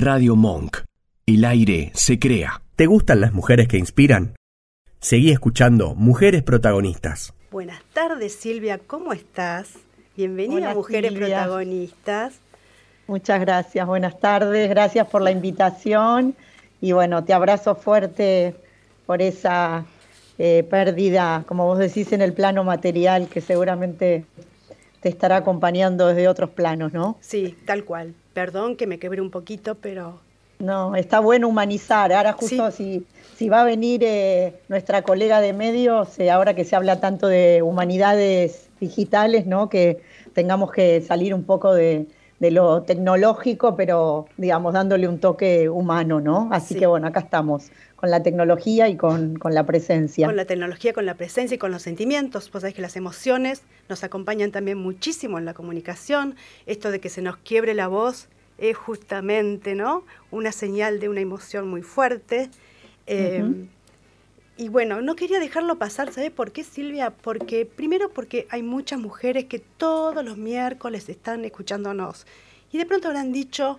Radio Monk. El aire se crea. ¿Te gustan las mujeres que inspiran? Seguí escuchando Mujeres Protagonistas. Buenas tardes, Silvia, ¿cómo estás? Bienvenida a Mujeres Protagonistas. Muchas gracias, buenas tardes, gracias por la invitación y bueno, te abrazo fuerte por esa eh, pérdida, como vos decís, en el plano material que seguramente te estará acompañando desde otros planos, ¿no? Sí, tal cual. Perdón que me quebré un poquito, pero... No, está bueno humanizar. Ahora justo si, si va a venir eh, nuestra colega de medios, eh, ahora que se habla tanto de humanidades digitales, ¿no? Que tengamos que salir un poco de, lo tecnológico, pero digamos dándole un toque humano, ¿no? Así que bueno, acá estamos con la tecnología y con, la presencia. Con la tecnología, con la presencia y con los sentimientos. Pues sabés que las emociones nos acompañan también muchísimo en la comunicación. Esto de que se nos quiebre la voz es justamente ¿no? una señal de una emoción muy fuerte. Em, y bueno, no quería dejarlo pasar, ¿sabes por qué, Silvia? Porque primero porque hay muchas mujeres que todos los miércoles están escuchándonos y de pronto habrán dicho,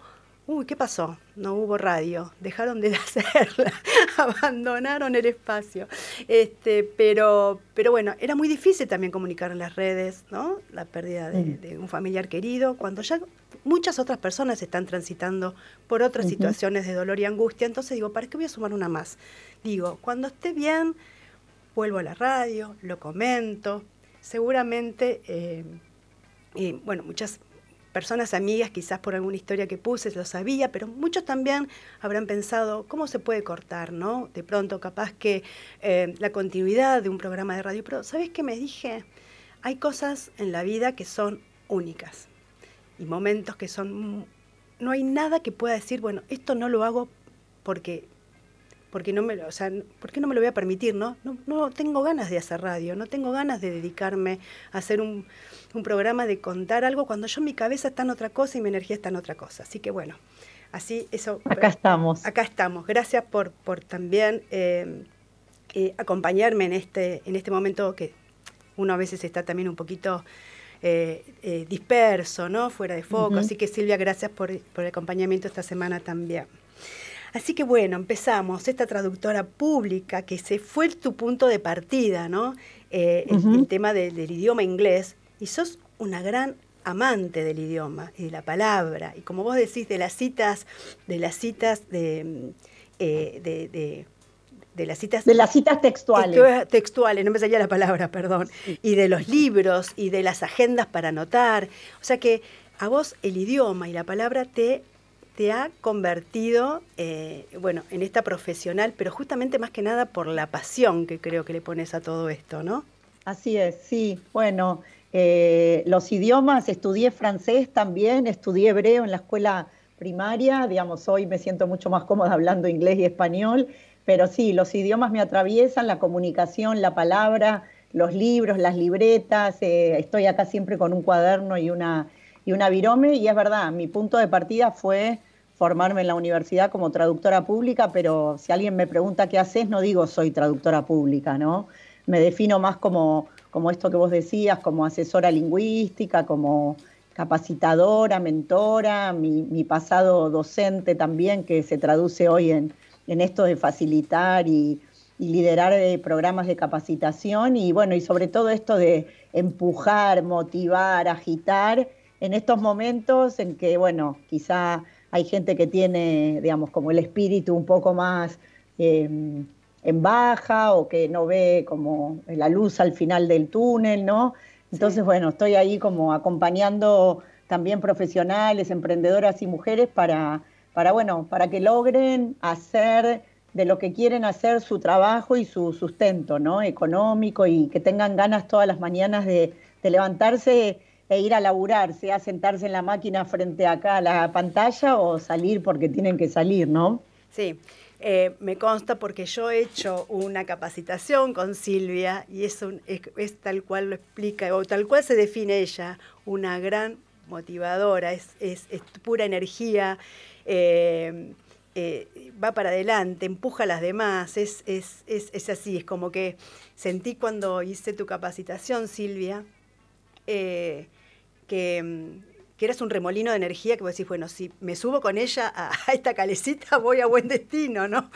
uy, ¿qué pasó? No hubo radio, dejaron de hacerla, abandonaron el espacio. Este, pero, pero bueno, era muy difícil también comunicar en las redes, ¿no? La pérdida de, un familiar querido, cuando ya muchas otras personas están transitando por otras situaciones de dolor y angustia. Entonces digo, ¿para qué voy a sumar una más? Digo, cuando esté bien, vuelvo a la radio, lo comento. Seguramente, eh, y bueno, muchas personas amigas, quizás por alguna historia que puse, lo sabía, pero muchos también habrán pensado, ¿cómo se puede cortar, no? De pronto, capaz que eh, la continuidad de un programa de radio, pero ¿sabes qué me dije? Hay cosas en la vida que son únicas y momentos que son... No hay nada que pueda decir, bueno, esto no lo hago porque porque no me lo, o sea, ¿por qué no me lo voy a permitir, no? No, no tengo ganas de hacer radio, no tengo ganas de dedicarme a hacer un, un programa de contar algo cuando yo mi cabeza está en otra cosa y mi energía está en otra cosa. Así que bueno, así eso. Acá estamos. Acá estamos. Gracias por, por también eh, eh, acompañarme en este, en este momento que uno a veces está también un poquito eh, disperso, ¿no? Fuera de foco. Así que Silvia, gracias por, por el acompañamiento esta semana también. Así que bueno, empezamos. Esta traductora pública, que se fue tu punto de partida, ¿no? el, tema del idioma inglés, y sos una gran amante del idioma y de la palabra. Y como vos decís, de las citas, de las citas de, eh, de, las citas de las citas textuales textuales no me salía la palabra perdón y de los libros y de las agendas para anotar o sea que a vos el idioma y la palabra te te ha convertido eh, bueno en esta profesional pero justamente más que nada por la pasión que creo que le pones a todo esto no así es sí. Bueno eh, los idiomas, estudié francés también, estudié hebreo en la escuela primaria, digamos, hoy me siento mucho más cómoda hablando inglés y español, pero sí, los idiomas me atraviesan, la comunicación, la palabra, los libros, las libretas, eh, estoy acá siempre con un cuaderno y una, y una virome, y es verdad, mi punto de partida fue formarme en la universidad como traductora pública, pero si alguien me pregunta qué haces, no digo soy traductora pública, ¿no? Me defino más como como esto que vos decías, como asesora lingüística, como capacitadora, mentora, mi, pasado docente también, que se traduce hoy en, esto de facilitar y, liderar eh, programas de capacitación y bueno, y sobre todo esto de empujar, motivar, agitar en estos momentos en que, bueno, quizá hay gente que tiene, digamos, como el espíritu un poco más... Em, en baja o que no ve como la luz al final del túnel, ¿no? Entonces, bueno, estoy ahí como acompañando también profesionales, emprendedoras y mujeres para, para, bueno, para que logren hacer de lo que quieren hacer su trabajo y su sustento, ¿no? Económico y que tengan ganas todas las mañanas de, de levantarse e ir a laburar, sea sentarse en la máquina frente acá a la pantalla o salir porque tienen que salir, ¿no? Sí, eh, me consta porque yo he hecho una capacitación con Silvia y es, es, tal cual lo explica, o tal cual se define ella, una gran motivadora, es, pura energía, eh, eh, va para adelante, empuja a las demás, es, es, así, es como que sentí cuando hice tu capacitación, Silvia, que que eras un remolino de energía que vos decís, bueno, si me subo con ella a, esta calecita voy a buen destino, ¿no?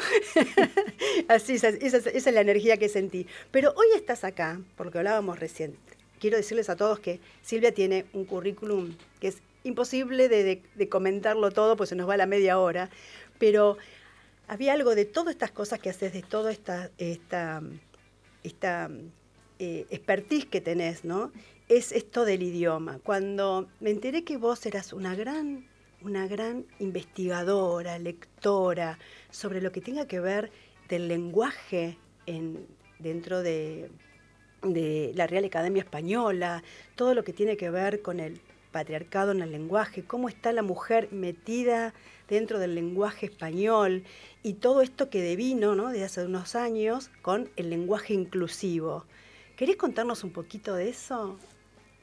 Así, esa, esa, es la energía que sentí. Pero hoy estás acá, porque hablábamos recién. Quiero decirles a todos que Silvia tiene un currículum que es imposible de, comentarlo todo, pues se nos va la media hora, pero había algo de todas estas cosas que haces, de toda esta, esta, esta eh, expertise que tenés, ¿no? Es esto del idioma. Cuando me enteré que vos eras una gran, una gran investigadora, lectora, sobre lo que tenga que ver del lenguaje en, dentro de, la Real Academia Española, todo lo que tiene que ver con el patriarcado en el lenguaje, cómo está la mujer metida dentro del lenguaje español y todo esto que devino ¿no? de hace unos años con el lenguaje inclusivo. ¿Querés contarnos un poquito de eso?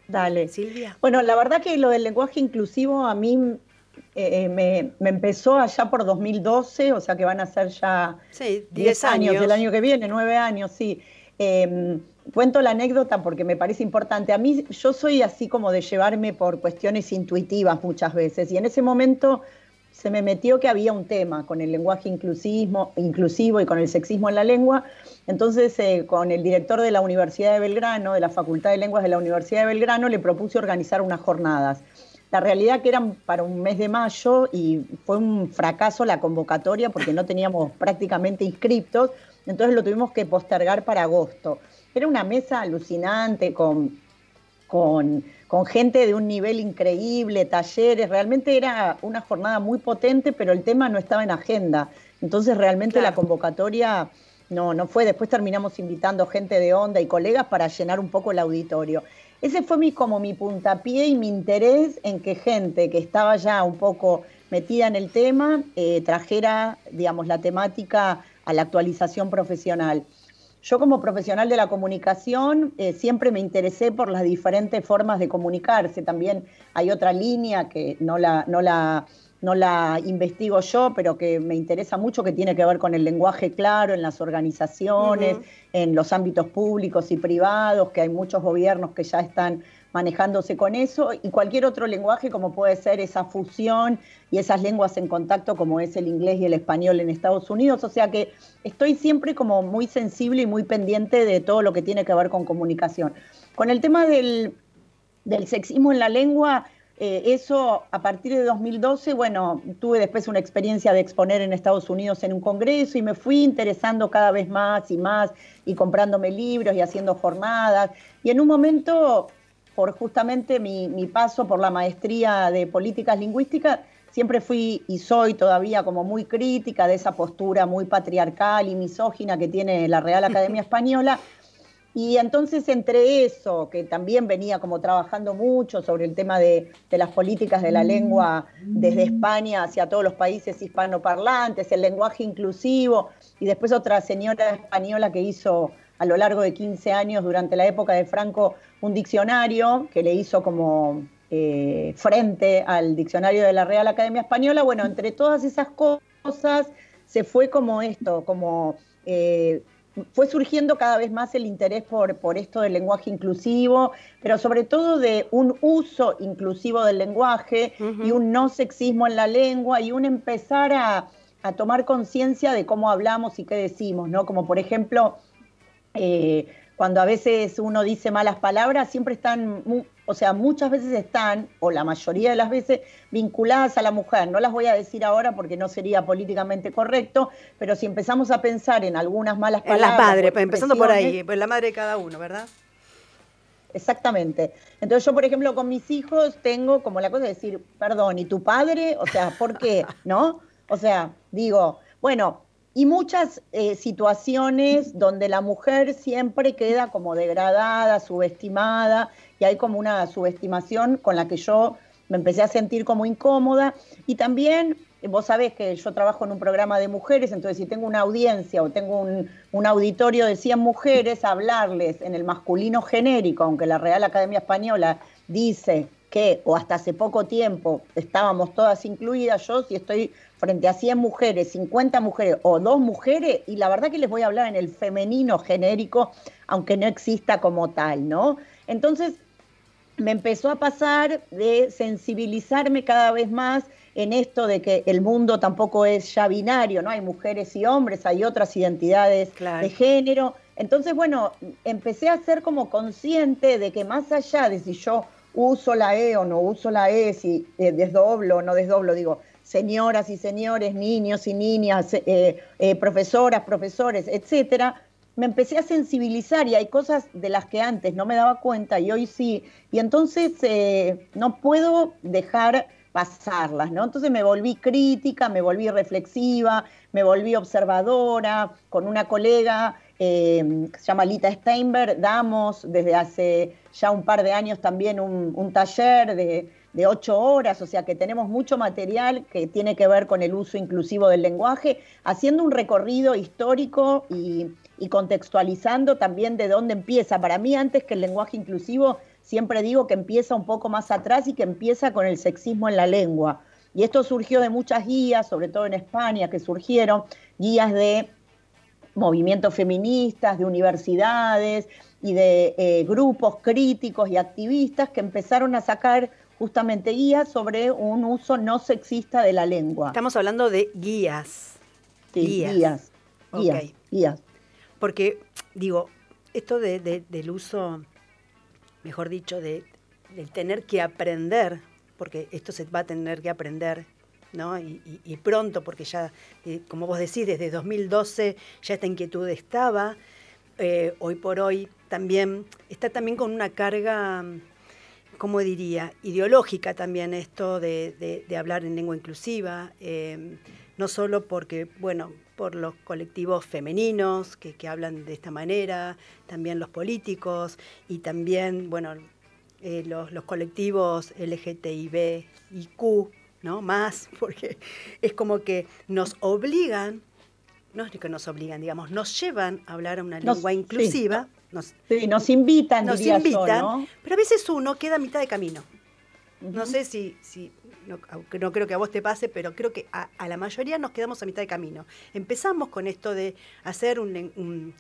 Dale. Silvia. Bueno, la verdad que lo del lenguaje inclusivo a mí eh, eh, me, empezó allá por 2012, o sea que van a ser ya 10 años, del año que viene, 9 años, sí. Em, cuento la anécdota porque me parece importante. A mí yo soy así como de llevarme por cuestiones intuitivas muchas veces y en ese momento se me metió que había un tema con el lenguaje inclusivo y con el sexismo en la lengua. Entonces, eh, con el director de la Universidad de Belgrano, de la Facultad de Lenguas de la Universidad de Belgrano, le propuse organizar unas jornadas. La realidad que eran para un mes de mayo y fue un fracaso la convocatoria porque no teníamos prácticamente inscriptos, entonces lo tuvimos que postergar para agosto. Era una mesa alucinante con, con, gente de un nivel increíble, talleres, realmente era una jornada muy potente, pero el tema no estaba en agenda. Entonces realmente la convocatoria no, no fue. Después terminamos invitando gente de onda y colegas para llenar un poco el auditorio. Ese fue mi, como mi puntapié y mi interés en que gente que estaba ya un poco metida en el tema eh, trajera, digamos, la temática a la actualización profesional. Yo como profesional de la comunicación eh, siempre me interesé por las diferentes formas de comunicarse. También hay otra línea que no la, no la, no la investigo yo, pero que me interesa mucho, que tiene que ver con el lenguaje claro en las organizaciones, en los ámbitos públicos y privados, que hay muchos gobiernos que ya están manejándose con eso, y cualquier otro lenguaje como puede ser esa fusión y esas lenguas en contacto como es el inglés y el español en Estados Unidos. O sea que estoy siempre como muy sensible y muy pendiente de todo lo que tiene que ver con comunicación. Con el tema del, sexismo en la lengua, eh, eso a partir de 2012, bueno, tuve después una experiencia de exponer en Estados Unidos en un congreso y me fui interesando cada vez más y más y comprándome libros y haciendo jornadas. Y en un momento por justamente mi, paso por la maestría de políticas lingüísticas, siempre fui y soy todavía como muy crítica de esa postura muy patriarcal y misógina que tiene la Real Academia Española. Y entonces entre eso, que también venía como trabajando mucho sobre el tema de, de, las políticas de la lengua desde España hacia todos los países hispanoparlantes, el lenguaje inclusivo, y después otra señora española que hizo a lo largo de 15 años durante la época de Franco un diccionario que le hizo como eh, frente al diccionario de la Real Academia Española. Bueno, entre todas esas cosas se fue como esto, como eh, fue surgiendo cada vez más el interés por, por esto del lenguaje inclusivo, pero sobre todo de un uso inclusivo del lenguaje y un no sexismo en la lengua y un empezar a, a tomar conciencia de cómo hablamos y qué decimos, ¿no? Como por ejemplo eh, cuando a veces uno dice malas palabras, siempre están, o sea, muchas veces están, o la mayoría de las veces, vinculadas a la mujer. No las voy a decir ahora porque no sería políticamente correcto, pero si empezamos a pensar en algunas malas palabras. En la madre, empezando por ahí, pues la madre de cada uno, ¿verdad? Exactamente. Entonces yo, por ejemplo, con mis hijos tengo como la cosa de decir, perdón, ¿y tu padre? O sea, ¿por qué? ¿No? O sea, digo, bueno, y muchas eh, situaciones donde la mujer siempre queda como degradada, subestimada, y hay como una subestimación con la que yo me empecé a sentir como incómoda. Y también, vos sabés que yo trabajo en un programa de mujeres, entonces si tengo una audiencia o tengo un, auditorio de 100 mujeres, hablarles en el masculino genérico, aunque la Real Academia Española dice que, o hasta hace poco tiempo, estábamos todas incluidas, yo si estoy frente a 100 mujeres, 50 mujeres o dos mujeres, y la verdad que les voy a hablar en el femenino genérico, aunque no exista como tal, ¿no? Entonces, me empezó a pasar de sensibilizarme cada vez más en esto de que el mundo tampoco es ya binario, ¿no? Hay mujeres y hombres, hay otras identidades de género. Entonces, bueno, empecé a ser como consciente de que más allá de si yo uso la E o no uso la E, si eh, desdoblo o no desdoblo, digo, señoras y señores, niños y niñas, eh, eh, profesoras, profesores, etcétera, me empecé a sensibilizar y hay cosas de las que antes no me daba cuenta y hoy sí. Y entonces no puedo dejar pasarlas, ¿no? Entonces me volví crítica, me volví reflexiva, me volví observadora, con una colega que se llama Lita Steinberg, damos desde hace ya un par de años también un taller de de ocho horas, o sea que tenemos mucho material que tiene que ver con el uso inclusivo del lenguaje, haciendo un recorrido histórico y, contextualizando también de dónde empieza. Para mí, antes que el lenguaje inclusivo, siempre digo que empieza un poco más atrás y que empieza con el sexismo en la lengua. Y esto surgió de muchas guías, sobre todo en España, que surgieron guías de movimientos feministas, de universidades y de eh, grupos críticos y activistas que empezaron a sacar justamente guías sobre un uso no sexista de la lengua. Estamos hablando de guías. Sí, guías. Guías, guías, Porque, digo, esto del uso, mejor dicho, de, del tener que aprender, porque esto se va a tener que aprender ¿no? Y, pronto, porque ya, eh, como vos decís, desde 2012 ya esta inquietud estaba, eh, hoy por hoy también está también con una carga ¿cómo diría? Ideológica también esto de, hablar en lengua inclusiva, eh, no solo porque, bueno, por los colectivos femeninos que, hablan de esta manera, también los políticos y también, bueno, eh, los, los, colectivos LGTBIQ, ¿no? Más, porque es como que nos obligan, no es que nos obligan, digamos, nos llevan a hablar una lengua inclusiva. Nos, sí, nos invitan, nos invitan, pero a veces uno queda a mitad de camino. No sé si, si no, no, creo que a vos te pase, pero creo que a, la mayoría nos quedamos a mitad de camino. Empezamos con esto de hacer un,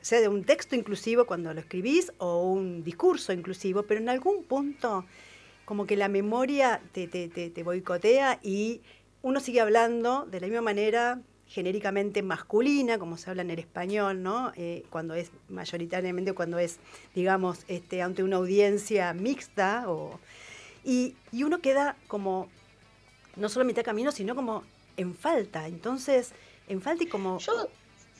sea de un texto inclusivo cuando lo escribís o un discurso inclusivo, pero en algún punto como que la memoria te, te, te, te boicotea y uno sigue hablando de la misma manera genéricamente masculina, como se habla en el español, ¿no? Eh, cuando es mayoritariamente, cuando es, digamos, este, ante una audiencia mixta, o, y, uno queda como, no solo a mitad de camino, sino como en falta. Entonces, en falta y como... Yo,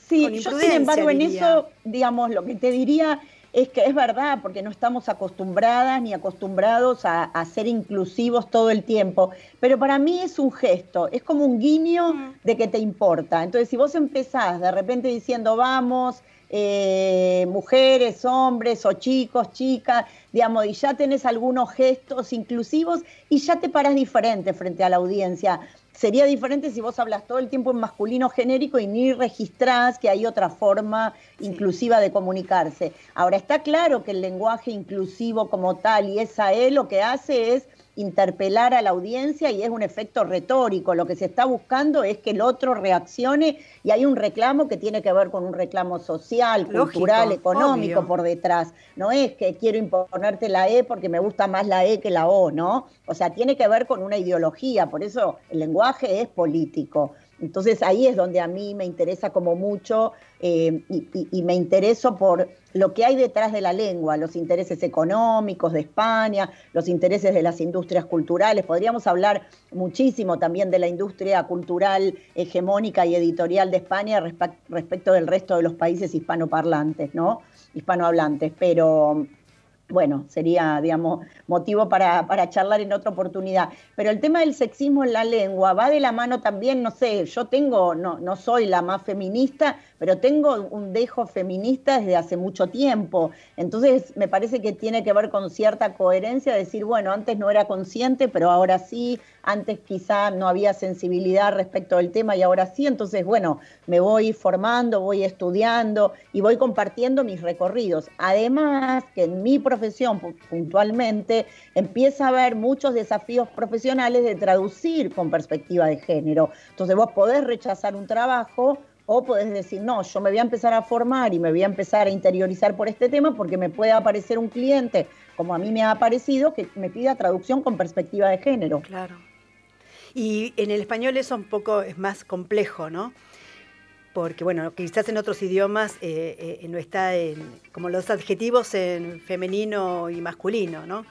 sí, yo sin embargo en eso, digamos, lo que te diría es que es verdad, porque no estamos acostumbradas ni acostumbrados a, ser inclusivos todo el tiempo, pero para mí es un gesto, es como un guiño mm. de que te importa. Entonces, si vos empezás de repente diciendo, vamos, eh, mujeres, hombres o chicos, chicas, digamos, y ya tenés algunos gestos inclusivos y ya te paras diferente frente a la audiencia. Sería diferente si vos hablas todo el tiempo en masculino genérico y ni registrás que hay otra forma inclusiva de comunicarse. Ahora, está claro que el lenguaje inclusivo como tal y esa E lo que hace es interpelar a la audiencia y es un efecto retórico. Lo que se está buscando es que el otro reaccione y hay un reclamo que tiene que ver con un reclamo social, cultural, económico por detrás. No es que quiero imponerte la E porque me gusta más la E que la O, ¿no? O sea, tiene que ver con una ideología, por eso el lenguaje es político. Entonces ahí es donde a mí me interesa como mucho eh, y, me intereso por lo que hay detrás de la lengua, los intereses económicos de España, los intereses de las industrias culturales. Podríamos hablar muchísimo también de la industria cultural hegemónica y editorial de España respecto del resto de los países hispanoparlantes, ¿no? Hispanohablantes, pero bueno, sería, digamos, motivo para, charlar en otra oportunidad. Pero el tema del sexismo en la lengua va de la mano también, no sé, yo tengo, no, no soy la más feminista, pero tengo un dejo feminista desde hace mucho tiempo. Entonces, me parece que tiene que ver con cierta coherencia, decir, bueno, antes no era consciente, pero ahora sí, antes quizá no había sensibilidad respecto del tema y ahora sí, entonces, bueno, me voy formando, voy estudiando y voy compartiendo mis recorridos. Además, que en mi profesión puntualmente empieza a haber muchos desafíos profesionales de traducir con perspectiva de género. Entonces, vos podés rechazar un trabajo o podés decir, no, yo me voy a empezar a formar y me voy a empezar a interiorizar por este tema porque me puede aparecer un cliente como a mí me ha parecido, que me pida traducción con perspectiva de género. Claro. Y en el español eso un poco es más complejo, ¿no? Porque bueno, quizás en otros idiomas eh, eh, no está en, como los adjetivos en femenino y masculino, ¿no?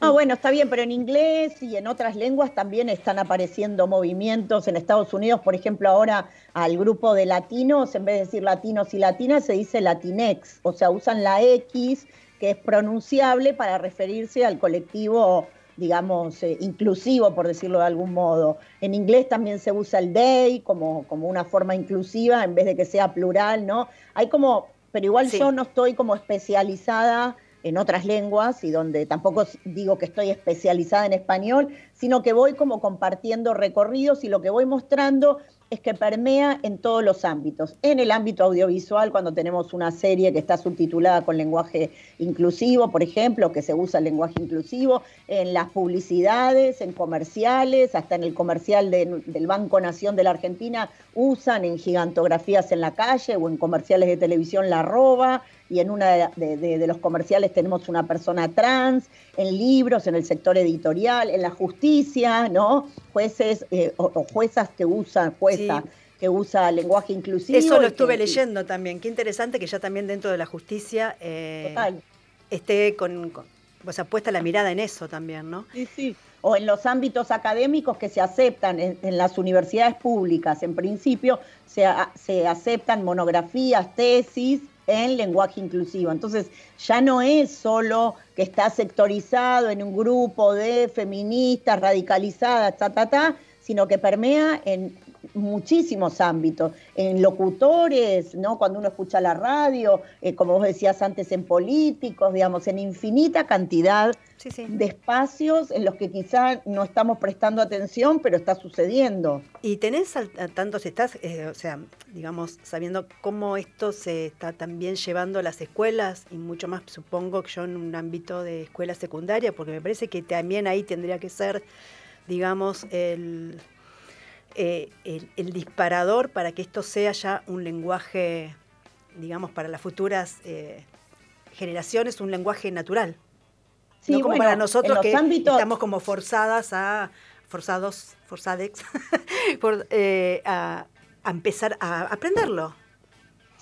ah, bueno, está bien, pero en inglés y en otras lenguas también están apareciendo movimientos. En Estados Unidos, por ejemplo, ahora al grupo de latinos, en vez de decir latinos y latinas, se dice latinex, o sea, usan la X, que es pronunciable para referirse al colectivo digamos, eh, inclusivo, por decirlo de algún modo. En inglés también se usa el they como, como una forma inclusiva en vez de que sea plural, ¿no? Hay como, pero igual yo no estoy como especializada en otras lenguas y donde tampoco digo que estoy especializada en español, sino que voy como compartiendo recorridos y lo que voy mostrando es que permea en todos los ámbitos. En el ámbito audiovisual, cuando tenemos una serie que está subtitulada con lenguaje inclusivo, por ejemplo, que se usa el lenguaje inclusivo, en las publicidades, en comerciales, hasta en el comercial del Banco Nación de la Argentina, usan en gigantografías en la calle o en comerciales de televisión la roba, y en uno de, los comerciales tenemos una persona trans, en libros, en el sector editorial, en la justicia, ¿no? Jueces eh, o, juezas que usan, jueza. que usa lenguaje inclusivo. Eso lo estuve leyendo también. Qué interesante que ya también dentro de la justicia eh, esté con, o sea, puesta la mirada en eso también, ¿no? Sí, sí. O en los ámbitos académicos que se aceptan en, las universidades públicas, en principio, se, se aceptan monografías, tesis en lenguaje inclusivo. Entonces, ya no es solo que está sectorizado en un grupo de feministas radicalizadas, ta, ta, ta, sino que permea en muchísimos ámbitos, en locutores, ¿no? Cuando uno escucha la radio, eh, como vos decías antes, en políticos, digamos, en infinita cantidad de espacios en los que quizá no estamos prestando atención, pero está sucediendo. Y tenés tanto si estás, eh, o sea, digamos, sabiendo cómo esto se está también llevando a las escuelas y mucho más, supongo que yo en un ámbito de escuela secundaria, porque me parece que también ahí tendría que ser, digamos, el eh, el, disparador para que esto sea ya un lenguaje, digamos, para las futuras eh, generaciones, un lenguaje natural. Sí, no como para nosotros que estamos como forzadas a, forzados, forzadex, eh, a, a empezar a aprenderlo.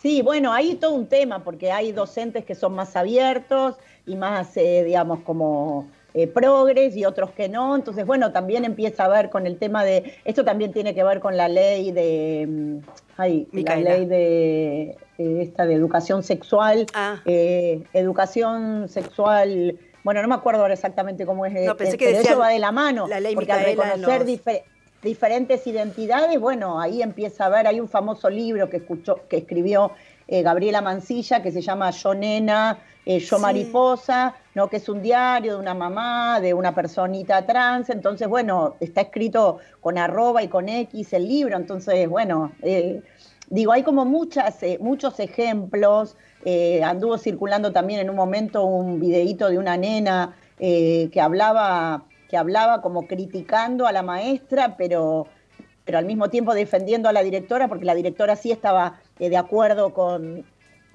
Sí, bueno, hay todo un tema, porque hay docentes que son más abiertos y más, digamos, como eh, progres y otros que no. Entonces, bueno, también empieza a ver con el tema de, esto también tiene que ver con la ley de, mm, ay, la ley de, esta de educación sexual, ah. eh, educación sexual, bueno, no me acuerdo ahora exactamente cómo es, no, pensé eh, que eso va de la mano, la ley porque al reconocer diferentes identidades, bueno, ahí empieza a ver, hay un famoso libro que escuchó, que escribió Gabriela Mancilla que se llama Yo Nena, eh, Yo Mariposa, ¿no? que es un diario de una mamá, de una personita trans, entonces, bueno, está escrito con arroba y con X el libro, entonces, bueno, eh, digo, hay como muchas, eh, muchos ejemplos, anduvo circulando también en un momento un videíto de una nena que hablaba que hablaba como criticando a la maestra, pero, pero al mismo tiempo defendiendo a la directora, porque la directora sí estaba de acuerdo con,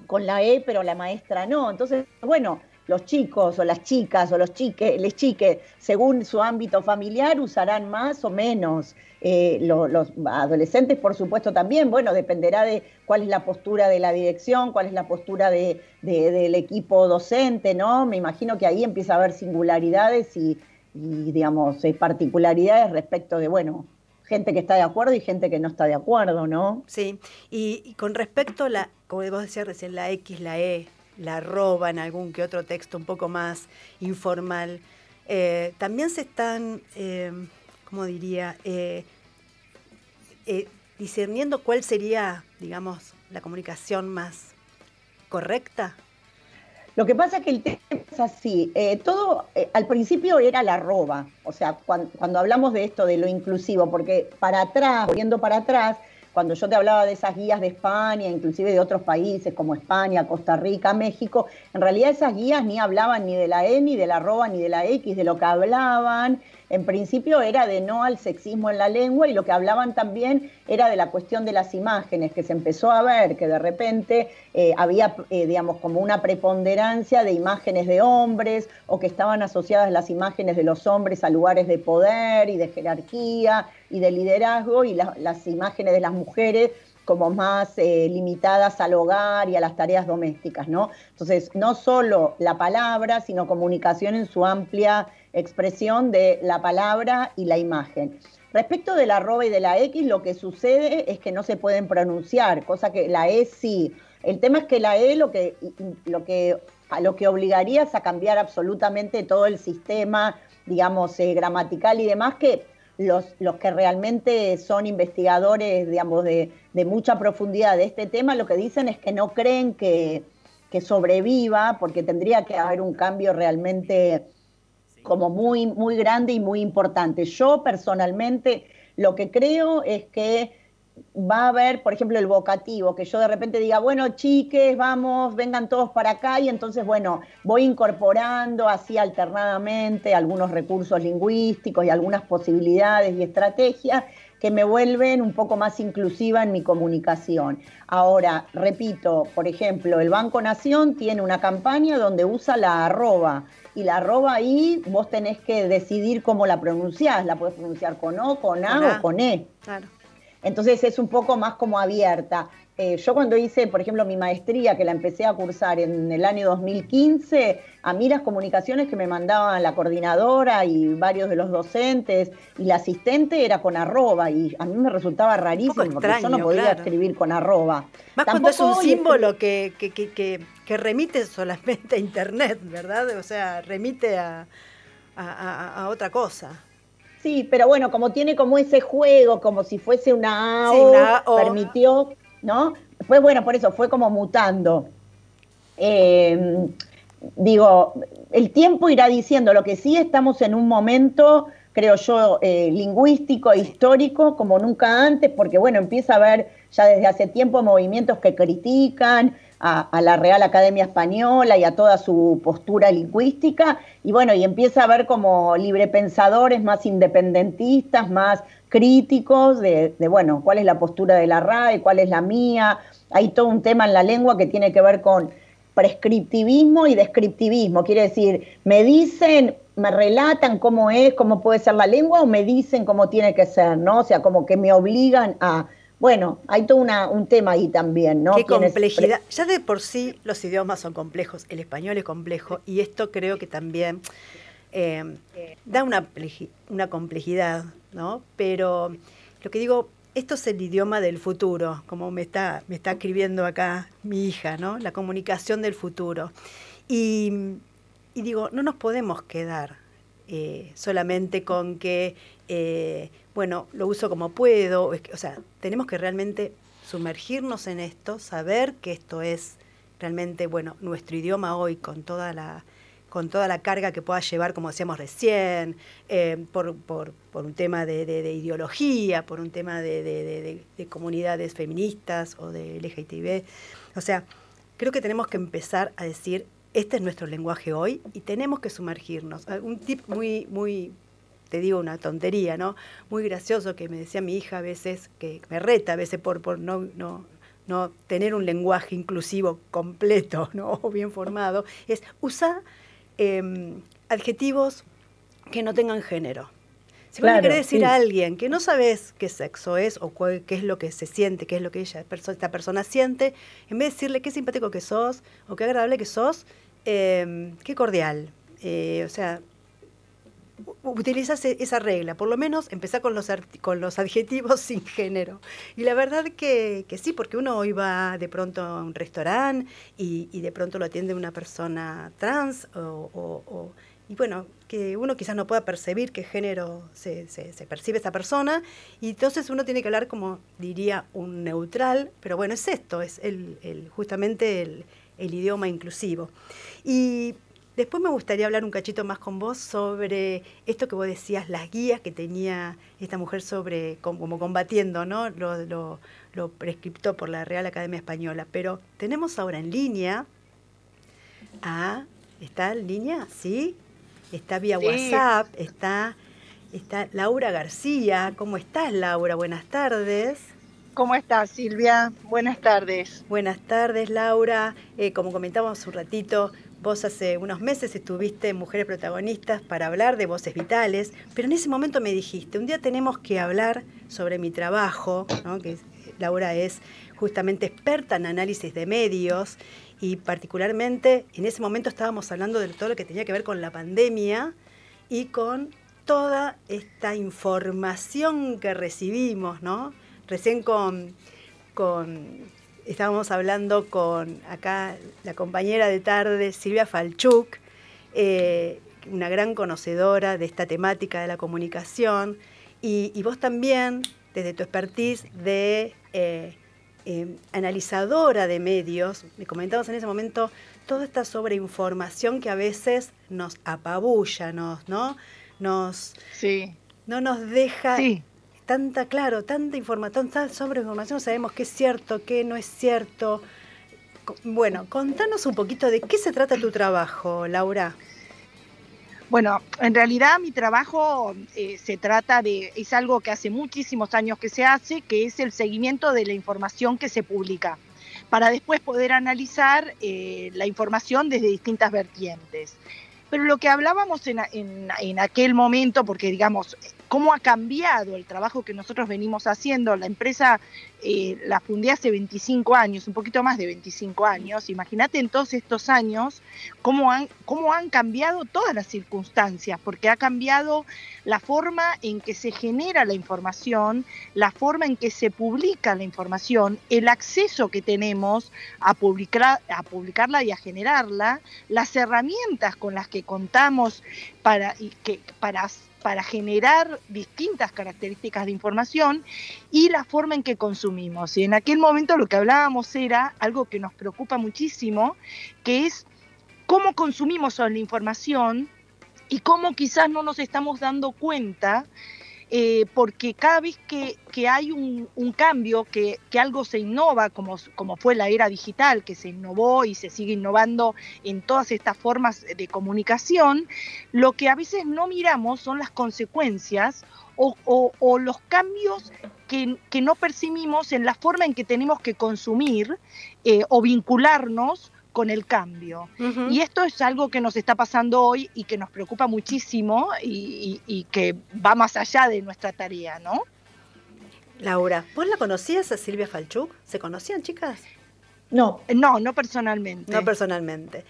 con la E, pero la maestra no. Entonces, bueno, los chicos o las chicas o los chiques, les chiques, según su ámbito familiar, usarán más o menos. Eh, los adolescentes, por supuesto, también. Bueno, dependerá de cuál es la postura de la dirección, cuál es la postura de, del equipo docente, ¿no? Me imagino que ahí empieza a haber singularidades y, digamos, eh, particularidades respecto de, bueno, gente que está de acuerdo y gente que no está de acuerdo, ¿no? Sí, y, con respecto a la, como vos decías recién, la X, la E, la arroba en algún que otro texto un poco más informal, eh, también se están, eh, ¿cómo diría?, eh, discerniendo cuál sería, digamos, la comunicación más correcta lo que pasa es que el tema es así. Eh, todo, eh, al principio era la arroba, o sea, cuando, hablamos de esto, de lo inclusivo, porque para atrás, volviendo para atrás, cuando yo te hablaba de esas guías de España, inclusive de otros países como España, Costa Rica, México, en realidad esas guías ni hablaban ni de la E, ni de la arroba, ni de la X, de lo que hablaban. En principio era de no al sexismo en la lengua y lo que hablaban también era de la cuestión de las imágenes, que se empezó a ver que de repente eh, había, eh, digamos, como una preponderancia de imágenes de hombres o que estaban asociadas las imágenes de los hombres a lugares de poder y de jerarquía y de liderazgo y las imágenes de las mujeres como más eh, limitadas al hogar y a las tareas domésticas, ¿no? Entonces, no solo la palabra, sino comunicación en su amplia expresión de la palabra y la imagen. Respecto de la arroba y de la X, lo que sucede es que no se pueden pronunciar, cosa que la E sí. El tema es que la E lo que, lo que, a lo que obligaría es a cambiar absolutamente todo el sistema, digamos, eh, gramatical y demás, que los, los, que realmente son investigadores, de, de, mucha profundidad de este tema, lo que dicen es que no creen que, que sobreviva, porque tendría que haber un cambio realmente como muy, muy grande y muy importante. Yo personalmente lo que creo es que va a haber, por ejemplo, el vocativo, que yo de repente diga, bueno, chiques, vamos, vengan todos para acá, y entonces, bueno, voy incorporando así alternadamente algunos recursos lingüísticos y algunas posibilidades y estrategias que me vuelven un poco más inclusiva en mi comunicación. Ahora, repito, por ejemplo, el Banco Nación tiene una campaña donde usa la arroba y la arroba ahí vos tenés que decidir cómo la pronunciás. La puedes pronunciar con O, con A, o con E. Claro. Entonces es un poco más como abierta. Eh, yo cuando hice, por ejemplo, mi maestría, que la empecé a cursar en el año 2015, a mí las comunicaciones que me mandaban la coordinadora y varios de los docentes y la asistente era con arroba y a mí me resultaba rarísimo porque yo no podía escribir con arroba. Más cuando es un símbolo que, que, que, que, remite solamente a internet, ¿verdad? O sea, remite a, a, otra cosa. Sí, pero bueno, como tiene como ese juego, como si fuese una A, permitió ¿no? Pues bueno, por eso fue como mutando. Em, digo, el tiempo irá diciendo, lo que sí estamos en un momento, creo yo, eh, lingüístico e histórico como nunca antes, porque bueno, empieza a haber ya desde hace tiempo movimientos que critican a, la Real Academia Española y a toda su postura lingüística, y bueno, y empieza a haber como librepensadores más independentistas, más críticos de, bueno, cuál es la postura de la RAE, cuál es la mía. Hay todo un tema en la lengua que tiene que ver con prescriptivismo y descriptivismo. Quiere decir, me dicen, me relatan cómo es, cómo puede ser la lengua o me dicen cómo tiene que ser, ¿no? O sea, como que me obligan a... Bueno, hay todo una, un tema ahí también, ¿no? Qué complejidad. Ya de por sí los idiomas son complejos, el español es complejo y esto creo que también eh, da una, una complejidad ¿no? Pero lo que digo, esto es el idioma del futuro, como me está, me está escribiendo acá mi hija, ¿no? La comunicación del futuro. Y, digo, no nos podemos quedar eh, solamente con que, eh, bueno, lo uso como puedo. O sea, tenemos que realmente sumergirnos en esto, saber que esto es realmente, bueno, nuestro idioma hoy con toda la con toda la carga que pueda llevar, como decíamos recién, eh, por, un tema de, ideología, por un tema de, comunidades feministas o de LGTB. O sea, creo que tenemos que empezar a decir, este es nuestro lenguaje hoy y tenemos que sumergirnos. Ah, un tip muy, muy, te digo una tontería, ¿no? Muy gracioso que me decía mi hija a veces, que me reta a veces por, por no, no, no tener un lenguaje inclusivo completo ¿no? o bien formado, es usar Em, adjetivos que no tengan género. Si vos le querés decir a alguien que no sabes qué sexo es o qué es lo que se siente, qué es lo que ella, esta persona siente, en vez de decirle qué simpático que sos o qué agradable que sos, em, qué cordial. Eh, o sea, utilizas esa regla, por lo menos empezar con los, con los adjetivos sin género. Y la verdad que, que sí, porque uno hoy va de pronto a un restaurante y, y de pronto lo atiende una persona trans o, y bueno, que uno quizás no pueda percibir qué género se, se, percibe esa persona, y entonces uno tiene que hablar como diría un neutral, pero bueno, es esto, es el, el justamente el, el idioma inclusivo. Y Después me gustaría hablar un cachito más con vos sobre esto que vos decías, las guías que tenía esta mujer sobre como combatiendo ¿no? lo, lo, prescripto por la Real Academia Española. Pero tenemos ahora en línea a, ¿está en línea? ¿Sí? Está vía WhatsApp, está está Laura García. ¿Cómo estás, Laura? Buenas tardes. ¿Cómo estás, Silvia? Buenas tardes. Buenas tardes, Laura. Eh, como comentábamos un ratito, vos hace unos meses estuviste en Mujeres Protagonistas para hablar de voces vitales, pero en ese momento me dijiste, un día tenemos que hablar sobre mi trabajo, que Laura es justamente experta en análisis de medios y particularmente en ese momento estábamos hablando de todo lo que tenía que ver con la pandemia y con toda esta información que recibimos, ¿no? Recién con, con estábamos hablando con acá la compañera de tarde, Silvia Falchuk, eh, una gran conocedora de esta temática de la comunicación, y, vos también, desde tu expertise de eh, eh, analizadora de medios, me comentabas en ese momento toda esta sobreinformación que a veces nos apabulla, nos, ¿no? Nos, sí. no nos deja tanta, claro, tanta información, tanta sobreinformación, sabemos qué es cierto, qué no es cierto. Bueno, contanos un poquito de qué se trata tu trabajo, Laura. Bueno, en realidad mi trabajo eh, se trata de, es algo que hace muchísimos años que se hace, que es el seguimiento de la información que se publica, para después poder analizar eh, la información desde distintas vertientes. Pero lo que hablábamos en, en, aquel momento, porque digamos, cómo ha cambiado el trabajo que nosotros venimos haciendo. La empresa eh, la fundé hace 25 años, un poquito más de 25 años. Imagínate en todos estos años cómo han, cómo han cambiado todas las circunstancias, porque ha cambiado la forma en que se genera la información, la forma en que se publica la información, el acceso que tenemos a, publicar, a publicarla y a generarla, las herramientas con las que contamos para, que, para para generar distintas características de información y la forma en que consumimos. Y en aquel momento lo que hablábamos era algo que nos preocupa muchísimo, que es cómo consumimos la información y cómo quizás no nos estamos dando cuenta eh, porque cada vez que, hay un, cambio, que, algo se innova, como, como fue la era digital, que se innovó y se sigue innovando en todas estas formas de comunicación, lo que a veces no miramos son las consecuencias o, los cambios que, no percibimos en la forma en que tenemos que consumir eh, o vincularnos con el cambio. Y esto es algo que nos está pasando hoy y que nos preocupa muchísimo y, que va más allá de nuestra tarea, ¿no? Laura, ¿vos la conocías a Silvia Falchuk? ¿Se conocían, chicas? No, no, no personalmente. No personalmente.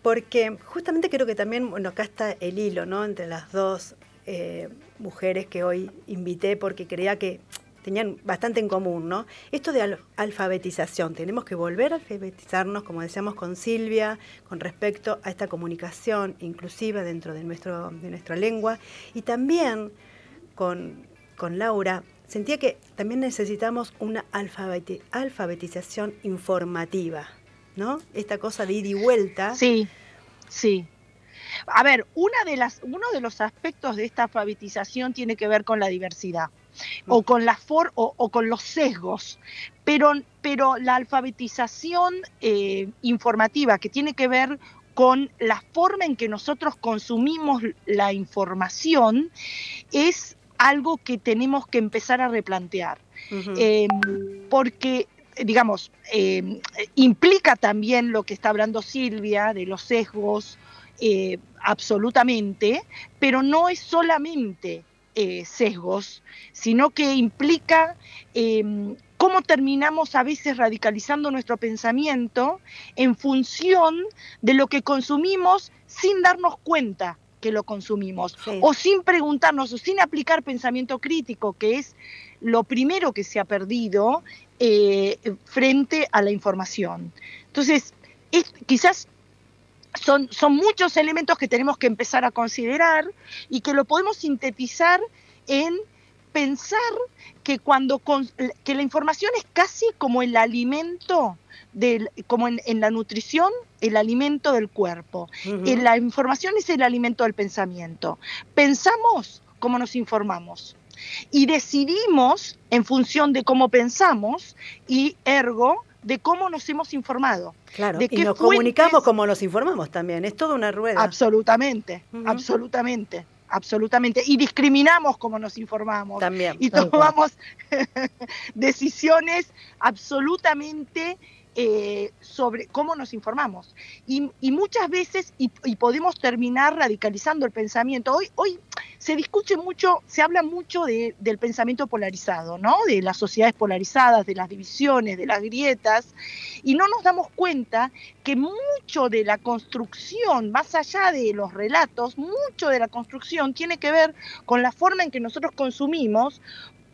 Porque justamente creo que también, bueno, acá está el hilo, ¿no? Entre las dos eh, mujeres que hoy invité porque creía que tenían bastante en común, ¿no? Esto de alfabetización, tenemos que volver a alfabetizarnos, como decíamos con Silvia, con respecto a esta comunicación inclusiva dentro de, nuestro, de nuestra lengua, y también con, con Laura, sentía que también necesitamos una alfabetización informativa, ¿no? Esta cosa de ida y vuelta. Sí, sí. A ver, una de las, uno de los aspectos de esta alfabetización tiene que ver con la diversidad o con, la for o, con los sesgos, pero, pero la alfabetización eh, informativa que tiene que ver con la forma en que nosotros consumimos la información es algo que tenemos que empezar a replantear. Em, porque digamos, em, implica también lo que está hablando Silvia de los sesgos, eh, absolutamente, pero no es solamente eh, sesgos, sino que implica em, cómo terminamos a veces radicalizando nuestro pensamiento en función de lo que consumimos sin darnos cuenta que lo consumimos, o sin preguntarnos, o sin aplicar pensamiento crítico, que es lo primero que se ha perdido eh, frente a la información. Entonces, quizás son, son muchos elementos que tenemos que empezar a considerar y que lo podemos sintetizar en pensar que cuando que la información es casi como el alimento del, como en, la nutrición el alimento del cuerpo. Eh, la información es el alimento del pensamiento. Pensamos como nos informamos y decidimos en función de cómo pensamos y ergo de cómo nos hemos informado. Claro, y nos comunicamos como nos informamos también, es toda una rueda. Absolutamente, absolutamente, absolutamente. Y discriminamos como nos informamos. También. Y tomamos decisiones absolutamente eh, sobre cómo nos informamos. Y, muchas veces, y, podemos terminar radicalizando el pensamiento. Hoy, hoy se discute mucho, se habla mucho del pensamiento polarizado, ¿no? De las sociedades polarizadas, de las divisiones, de las grietas, y no nos damos cuenta que mucho de la construcción, más allá de los relatos, mucho de la construcción tiene que ver con la forma en que nosotros consumimos,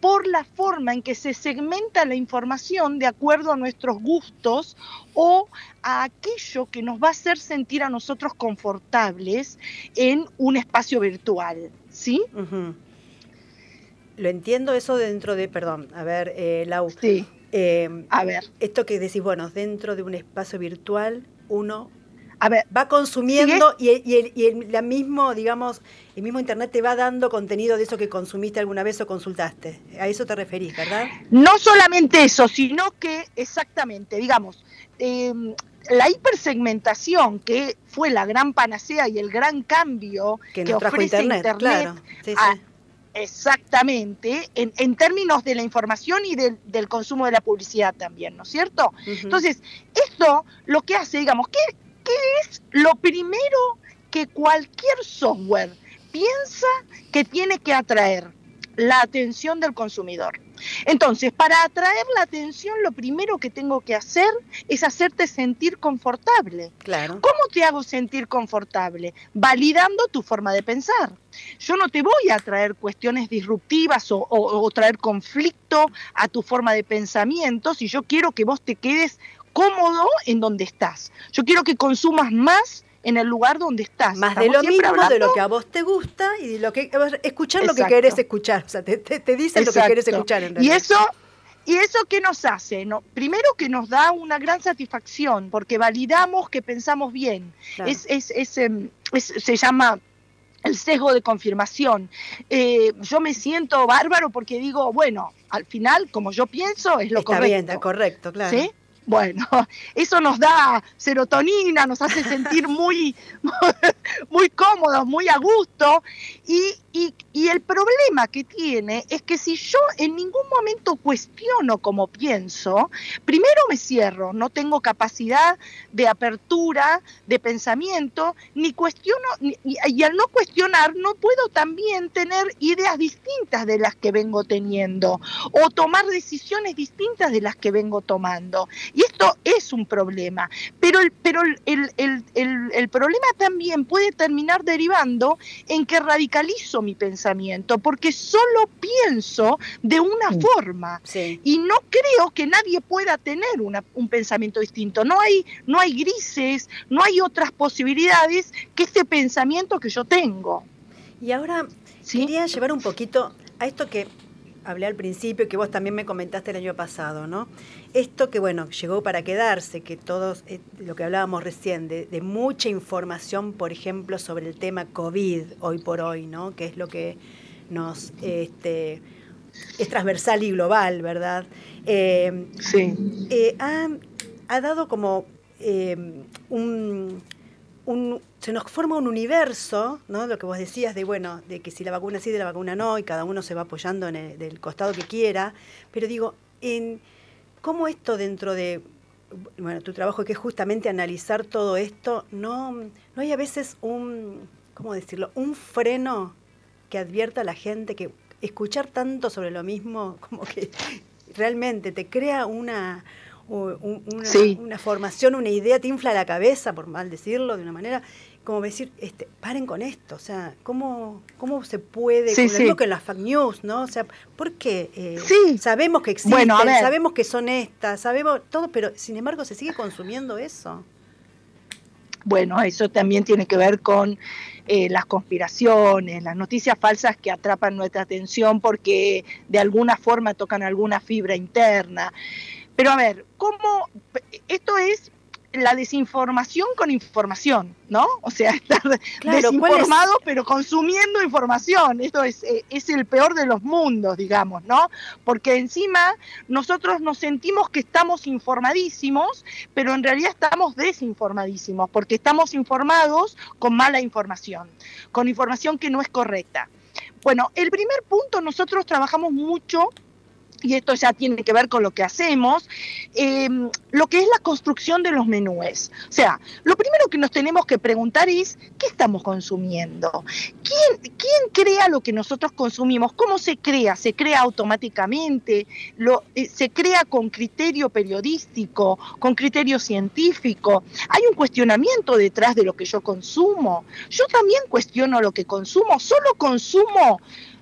por la forma en que se segmenta la información de acuerdo a nuestros gustos o a aquello que nos va a hacer sentir a nosotros confortables en un espacio virtual, ¿sí? Lo entiendo eso dentro de, perdón, a ver, eh, Lau. Sí. Eh, a ver. Esto que decís, bueno, dentro de un espacio virtual uno a ver, va consumiendo y, el, la mismo, digamos, el mismo Internet te va dando contenido de eso que consumiste alguna vez o consultaste. A eso te referís, ¿verdad? No solamente eso, sino que exactamente, digamos, em, la hipersegmentación, que fue la gran panacea y el gran cambio que, nos trajo Internet, claro. Exactamente, en, términos de la información y del consumo de la publicidad también, ¿no es cierto? Entonces, esto lo que hace, digamos, ¿qué, ¿qué es lo primero que cualquier software piensa que tiene que atraer? La atención del consumidor. Entonces, para atraer la atención, lo primero que tengo que hacer es hacerte sentir confortable. Claro. ¿Cómo te hago sentir confortable? Validando tu forma de pensar. Yo no te voy a traer cuestiones disruptivas o, o traer conflicto a tu forma de pensamiento si yo quiero que vos te quedes cómodo en donde estás. Yo quiero que consumas más en el lugar donde estás. Más de lo mismo, de lo que a vos te gusta y de lo que escuchar lo que querés escuchar. O sea, te, te, dicen lo que querés escuchar en realidad. Y eso, ¿Y eso qué nos hace? No, primero que nos da una gran satisfacción, porque validamos que pensamos bien. Es, em, es, se llama el sesgo de confirmación. Eh, yo me siento bárbaro porque digo, bueno, al final, como yo pienso, es lo está correcto. Bien, está correcto, claro. ¿Sí? Bueno, eso nos da serotonina, nos hace sentir muy, muy cómodos, muy a gusto. Y, y, el problema que tiene es que si yo en ningún momento cuestiono como pienso, primero me cierro, no tengo capacidad de apertura, de pensamiento, ni cuestiono, y al no cuestionar no puedo también tener ideas distintas de las que vengo teniendo o tomar decisiones distintas de las que vengo tomando. Y esto es un problema, pero el, pero el, el, el problema también puede terminar derivando en que radicalizo mi pensamiento, porque solo pienso de una forma y no creo que nadie pueda tener un pensamiento distinto. No hay, no hay grises, no hay otras posibilidades que ese pensamiento que yo tengo. Y ahora quería llevar un poquito a esto que hablé al principio, que vos también me comentaste el año pasado, ¿no? Esto que, bueno, llegó para quedarse, que todos, eh, lo que hablábamos recién, de, mucha información, por ejemplo, sobre el tema COVID hoy por hoy, ¿no? Que es lo que nos, este, es transversal y global, ¿verdad? Eh, sí. Eh, ha, ha, dado como un se nos forma un universo, ¿no? Lo que vos decías de, bueno, de que si la vacuna sí, de la vacuna no, y cada uno se va apoyando en el del costado que quiera. Pero digo, en cómo esto dentro de, bueno, tu trabajo que es justamente analizar todo esto, no, no hay a veces un, ¿cómo decirlo? Un freno que advierta a la gente que escuchar tanto sobre lo mismo, como que realmente te crea una una, formación, una idea, te infla la cabeza, por mal decirlo de una manera, como decir, este, paren con esto, o sea, ¿cómo, cómo se puede, sí, como que las fake news, ¿no? O sea, porque eh, sabemos que existen, sabemos que son estas, sabemos todo, pero sin embargo se sigue consumiendo eso. Bueno, eso también tiene que ver con eh, las conspiraciones, las noticias falsas que atrapan nuestra atención porque de alguna forma tocan alguna fibra interna. Pero a ver, ¿cómo? Esto es la desinformación con información, ¿no? O sea, estar desinformado pero consumiendo información. Esto es, eh, es el peor de los mundos, digamos, ¿no? Porque encima nosotros nos sentimos que estamos informadísimos, pero en realidad estamos desinformadísimos, porque estamos informados con mala información, con información que no es correcta. Bueno, el primer punto, nosotros trabajamos mucho y esto ya tiene que ver con lo que hacemos, em, lo que es la construcción de los menúes. O sea, lo primero que nos tenemos que preguntar es, ¿qué estamos consumiendo? ¿Quién, quién crea lo que nosotros consumimos? ¿Cómo se crea? ¿Se crea automáticamente? Eh, ¿Se crea con criterio periodístico, con criterio científico? ¿Hay un cuestionamiento detrás de lo que yo consumo? Yo también cuestiono lo que consumo, solo consumo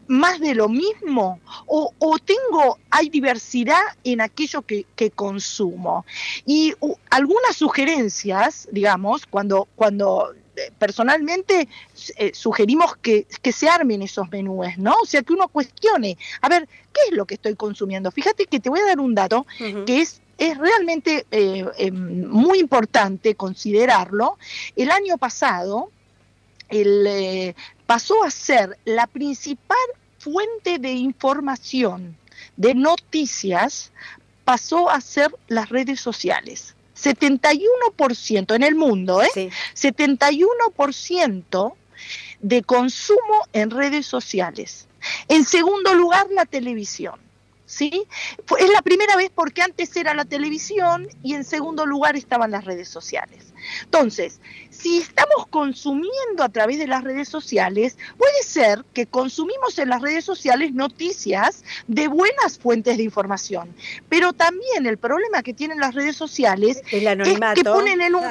más de lo mismo o, tengo, hay diversidad en aquello que, consumo. Y algunas sugerencias, digamos, cuando, cuando eh, personalmente eh, sugerimos que, se armen esos menúes, ¿no? O sea, que uno cuestione, a ver, ¿qué es lo que estoy consumiendo? Fíjate que te voy a dar un dato que es es realmente eh, muy importante considerarlo. El año pasado, el, pasó a ser la principal fuente de información, de noticias, pasó a ser las redes sociales. 71% en el mundo, ¿eh? 71% de consumo en redes sociales. En segundo lugar, la televisión. ¿Sí? Es la primera vez porque antes era la televisión y en segundo lugar estaban las redes sociales. Entonces, si estamos consumiendo a través de las redes sociales, puede ser que consumimos en las redes sociales noticias de buenas fuentes de información, pero también el problema que tienen las redes sociales es que ponen en un...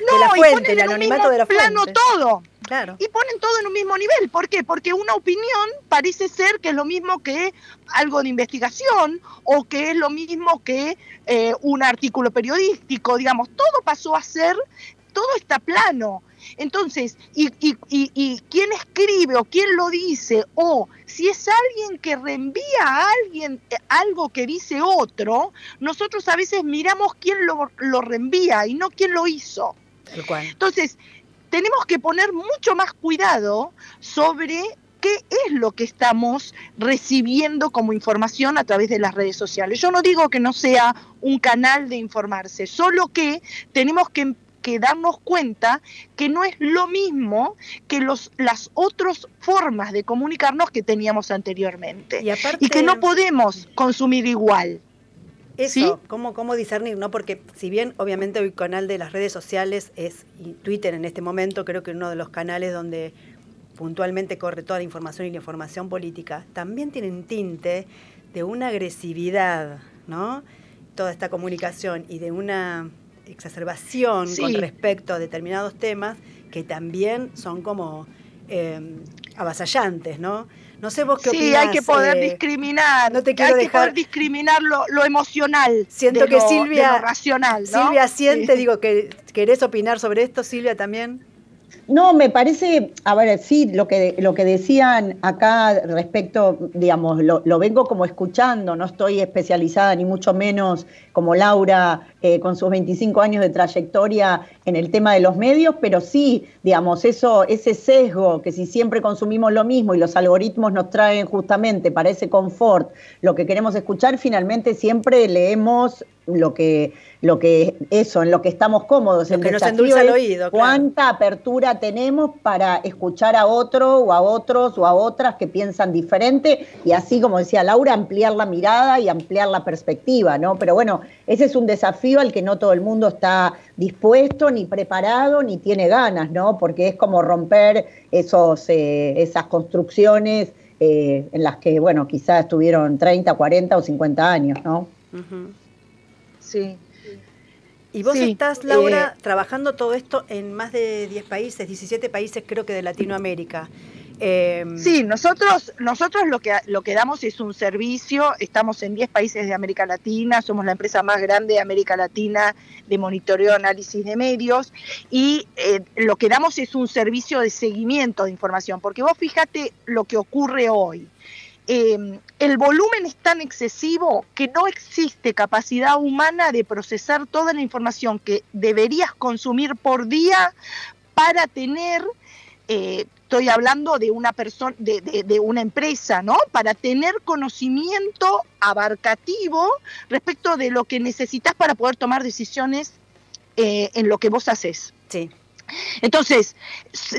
No, la fuente, el anonimato de la plano todo. Claro. Y ponen todo en un mismo nivel. ¿Por qué? Porque una opinión parece ser que es lo mismo que algo de investigación o que es lo mismo que eh, un artículo periodístico, digamos, todo pasó a ser, todo está plano. Entonces, y, y, y, y, quién escribe o quién lo dice, o si es alguien que reenvía a alguien eh, algo que dice otro, nosotros a veces miramos quién lo, lo reenvía y no quién lo hizo. Entonces, tenemos que poner mucho más cuidado sobre qué es lo que estamos recibiendo como información a través de las redes sociales. Yo no digo que no sea un canal de informarse, solo que tenemos que, darnos cuenta que no es lo mismo que los, las otras formas de comunicarnos que teníamos anteriormente. y que no podemos consumir igual. Eso, ¿cómo, ¿cómo discernir? ¿no? Porque si bien obviamente el canal de las redes sociales es Twitter en este momento, creo que uno de los canales donde puntualmente corre toda la información y la información política, también tienen tinte de una agresividad, ¿no? Toda esta comunicación y de una exacerbación con respecto a determinados temas que también son como eh, avasallantes, ¿no? No sé vos qué sí, hay que poder eh, discriminar. No te quiero hay que poder discriminar lo, emocional. Siento que Silvia. racional. Silvia siente, digo, que querés opinar sobre esto, Silvia, también. No, me parece, a ver, sí, lo que, lo que decían acá respecto, digamos, lo, lo, vengo como escuchando, no estoy especializada ni mucho menos como Laura eh, con sus 25 años de trayectoria en el tema de los medios, pero sí, digamos, eso, ese sesgo que si siempre consumimos lo mismo y los algoritmos nos traen justamente para ese confort lo que queremos escuchar, finalmente siempre leemos lo que lo que eso, en lo que estamos cómodos. Lo el que nos endulza el oído. Cuánta apertura tenemos para escuchar a otro o a otros o a otras que piensan diferente y así, como decía Laura, ampliar la mirada y ampliar la perspectiva, ¿no? Pero bueno, ese es un desafío al que no todo el mundo está dispuesto, ni preparado, ni tiene ganas, ¿no? Porque es como romper esos, eh, esas construcciones eh, en las que, bueno, quizás estuvieron 30, 40 o 50 años, ¿no? Sí. Y vos estás, Laura, eh, trabajando todo esto en más de 10 países, 17 países creo que de Latinoamérica. Em, sí, nosotros, nosotros lo que, lo que damos es un servicio, estamos en 10 países de América Latina, somos la empresa más grande de América Latina de monitoreo análisis de medios y eh, lo que damos es un servicio de seguimiento de información, porque vos fíjate lo que ocurre hoy. Eh, el volumen es tan excesivo que no existe capacidad humana de procesar toda la información que deberías consumir por día para tener eh, estoy hablando de una persona, de, una empresa, ¿no? Para tener conocimiento abarcativo respecto de lo que necesitas para poder tomar decisiones eh, en lo que vos haces. Sí. Entonces,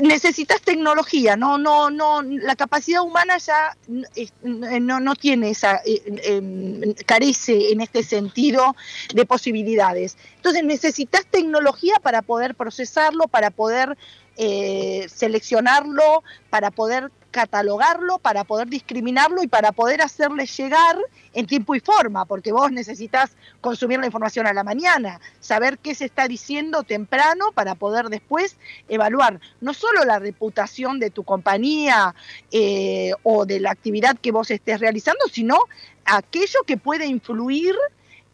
necesitas tecnología, no, no, no, la capacidad humana ya no, no tiene esa, eh, em, carece en este sentido de posibilidades. Entonces, necesitas tecnología para poder procesarlo, para poder eh, seleccionarlo, para poder catalogarlo, para poder discriminarlo y para poder hacerle llegar en tiempo y forma, porque vos necesitas consumir la información a la mañana, saber qué se está diciendo temprano para poder después evaluar no solo la reputación de tu compañía eh, o de la actividad que vos estés realizando, sino aquello que puede influir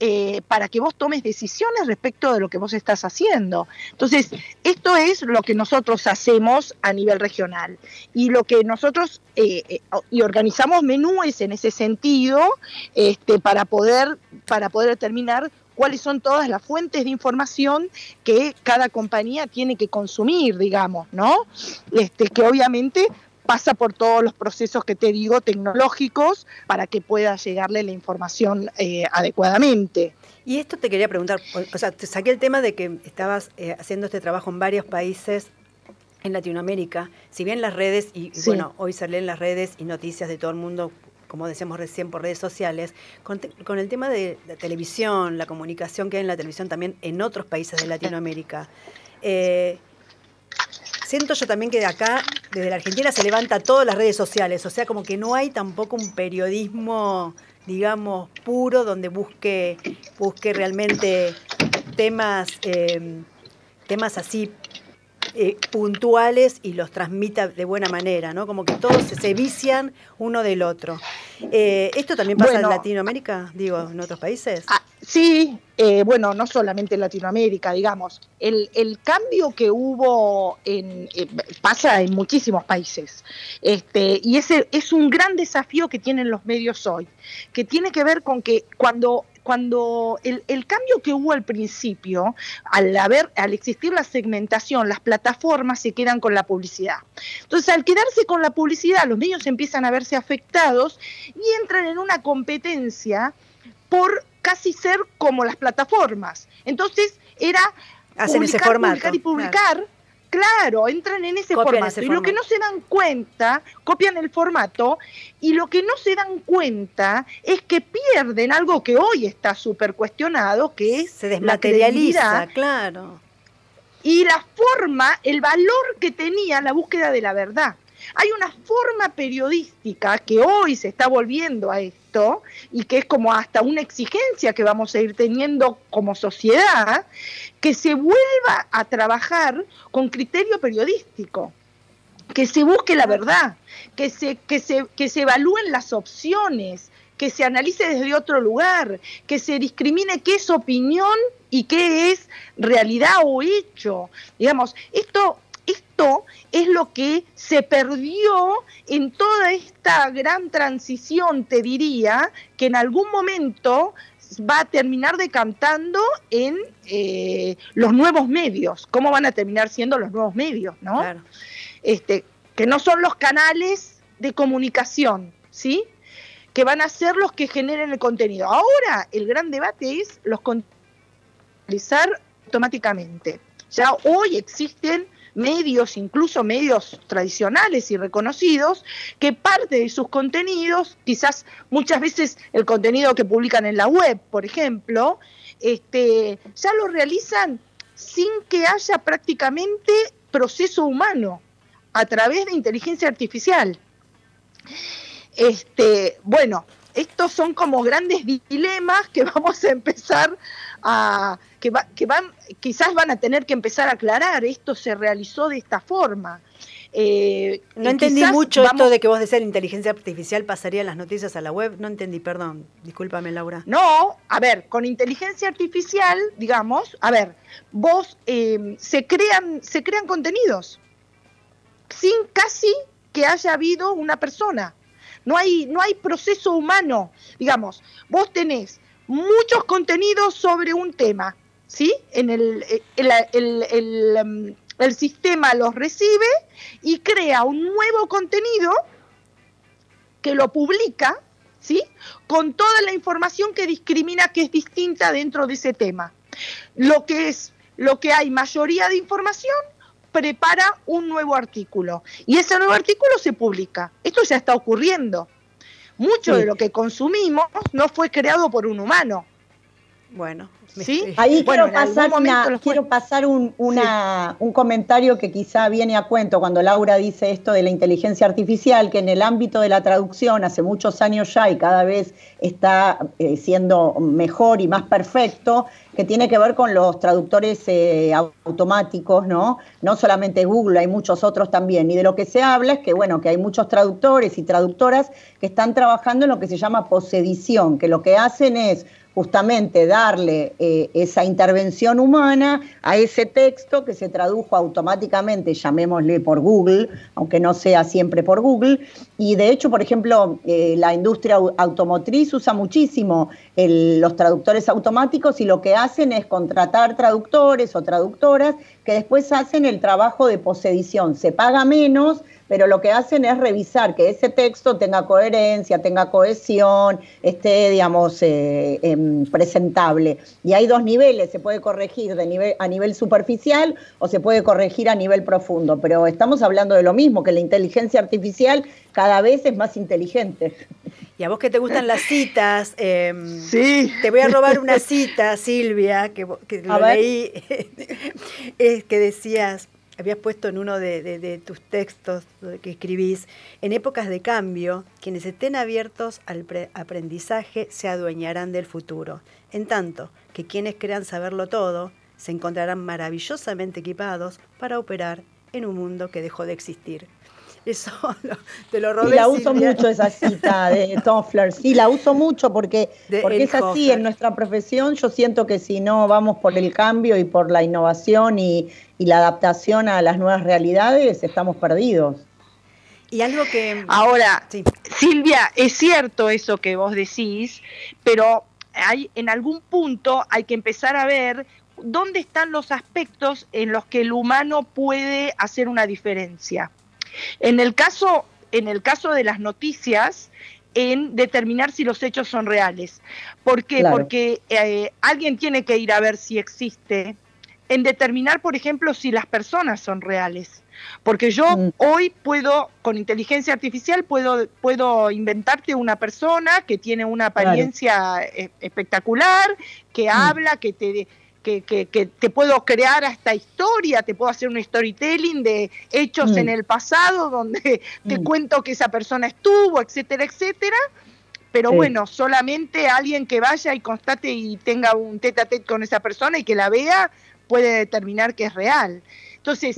eh, para que vos tomes decisiones respecto de lo que vos estás haciendo. Entonces, esto es lo que nosotros hacemos a nivel regional y lo que nosotros eh, eh, y organizamos menúes en ese sentido este, para poder para poder determinar cuáles son todas las fuentes de información que cada compañía tiene que consumir, digamos, ¿no? Este, que obviamente pasa por todos los procesos que te digo tecnológicos para que pueda llegarle la información eh, adecuadamente. Y esto te quería preguntar, o sea, te saqué el tema de que estabas eh, haciendo este trabajo en varios países en Latinoamérica, si bien las redes, y bueno, hoy se leen las redes y noticias de todo el mundo, como decíamos recién, por redes sociales, con, el tema de la televisión, la comunicación que hay en la televisión también en otros países de Latinoamérica. Eh, siento yo también que de acá, desde la Argentina, se levanta todas las redes sociales, o sea, como que no hay tampoco un periodismo, digamos, puro donde busque, busque realmente temas, eh, temas así eh, puntuales y los transmita de buena manera, ¿no? Como que todos se, vician uno del otro. Eh, ¿Esto también pasa en Latinoamérica, digo, en otros países? Ah, sí, eh, bueno, no solamente en Latinoamérica, digamos. El, cambio que hubo en, pasa en muchísimos países. Este, y ese es un gran desafío que tienen los medios hoy, que tiene que ver con que cuando cuando el, cambio que hubo al principio, al haber, al existir la segmentación, las plataformas se quedan con la publicidad. Entonces, al quedarse con la publicidad, los medios empiezan a verse afectados y entran en una competencia por casi ser como las plataformas. Entonces, era publicar, publicar y publicar. Claro, entran en ese formato. y lo que no se dan cuenta, copian el formato, y lo que no se dan cuenta es que pierden algo que hoy está súper cuestionado, que es se desmaterializa, claro. Y la forma, el valor que tenía la búsqueda de la verdad. Hay una forma periodística que hoy se está volviendo a y que es como hasta una exigencia que vamos a ir teniendo como sociedad, que se vuelva a trabajar con criterio periodístico que se busque la verdad, que se, que se, que se evalúen las opciones, que se analice desde otro lugar, que se discrimine qué es opinión y qué es realidad o hecho. Digamos, esto esto es lo que se perdió en toda esta gran transición, te diría, que en algún momento va a terminar decantando en eh, los nuevos medios. ¿Cómo van a terminar siendo los nuevos medios, no? Este, que no son los canales de comunicación, ¿sí? Que van a ser los que generen el contenido. Ahora el gran debate es los realizar automáticamente. Ya hoy existen medios, incluso medios tradicionales y reconocidos, que parte de sus contenidos, quizás muchas veces el contenido que publican en la web, por ejemplo, este, ya lo realizan sin que haya prácticamente proceso humano a través de inteligencia artificial. Este, bueno, estos son como grandes dilemas que vamos a empezar a que, que van quizás van a tener que empezar a aclarar esto se realizó de esta forma. Eh, no entendí mucho esto de que vos de la inteligencia artificial pasaría las noticias a la web. No entendí, perdón. Discúlpame, Laura. No, a ver, con inteligencia artificial, digamos, a ver, vos eh, se crean se crean contenidos sin casi que haya habido una persona. no hay, no hay proceso humano. Digamos, vos tenés muchos contenidos sobre un tema, ¿sí? En el, el, em, el sistema los recibe y crea un nuevo contenido que lo publica, ¿sí? Con toda la información que discrimina que es distinta dentro de ese tema. Lo que es, lo que hay mayoría de información, prepara un nuevo artículo y ese nuevo artículo se publica. Esto ya está ocurriendo. Mucho de lo que consumimos no fue creado por un humano. Bueno, ¿Sí? Ahí quiero, pasar quiero pasar un, un comentario que quizá viene a cuento cuando Laura dice esto de la inteligencia artificial, que en el ámbito de la traducción hace muchos años ya y cada vez está eh, siendo mejor y más perfecto, que tiene que ver con los traductores eh, automáticos, ¿no? No solamente Google, hay muchos otros también. Y de lo que se habla es que, bueno, que hay muchos traductores y traductoras que están trabajando en lo que se llama posedición, que lo que hacen es justamente darle eh, esa intervención humana a ese texto que se tradujo automáticamente, llamémosle por Google, aunque no sea siempre por Google. Y de hecho, por ejemplo, eh, la industria automotriz usa muchísimo los traductores automáticos y lo que hacen es contratar traductores o traductoras que después hacen el trabajo de posedición. Se paga menos, pero lo que hacen es revisar que ese texto tenga coherencia, tenga cohesión, esté, digamos, eh, em, presentable. Y hay dos niveles, se puede corregir de nivel, a nivel superficial o se puede corregir a nivel profundo, pero estamos hablando de lo mismo, que la inteligencia artificial cada vez es más inteligente. Y a vos que te gustan las citas, em, sí. te voy a robar una cita, Silvia, que, lo leí, es que decías, habías puesto en uno de, tus textos que escribís, en épocas de cambio, quienes estén abiertos al aprendizaje se adueñarán del futuro, en tanto que quienes crean saberlo todo se encontrarán maravillosamente equipados para operar en un mundo que dejó de existir. Eso te lo robé. Y la uso mucho esa cita de Toffler. Sí, la uso mucho porque, porque es así en nuestra profesión. Yo siento que si no vamos por el cambio y por la innovación y, y la adaptación a las nuevas realidades, estamos perdidos. Y algo que... Ahora, Silvia, es cierto eso que vos decís, pero hay, en algún punto hay que empezar a ver dónde están los aspectos en los que el humano puede hacer una diferencia. En el caso, en el caso de las noticias, en determinar si los hechos son reales. ¿Por qué? Porque eh, alguien tiene que ir a ver si existe, en determinar, por ejemplo, si las personas son reales. Porque yo mm. hoy puedo, con inteligencia artificial, puedo, puedo inventarte una persona que tiene una apariencia e, espectacular, que mm. habla, que te, que, que, te puedo crear hasta historia, te puedo hacer un storytelling de hechos mm. en el pasado donde te mm. cuento que esa persona estuvo, etcétera, etcétera. Pero bueno, solamente alguien que vaya y constate y tenga un tete a tete con esa persona y que la vea puede determinar que es real. Entonces,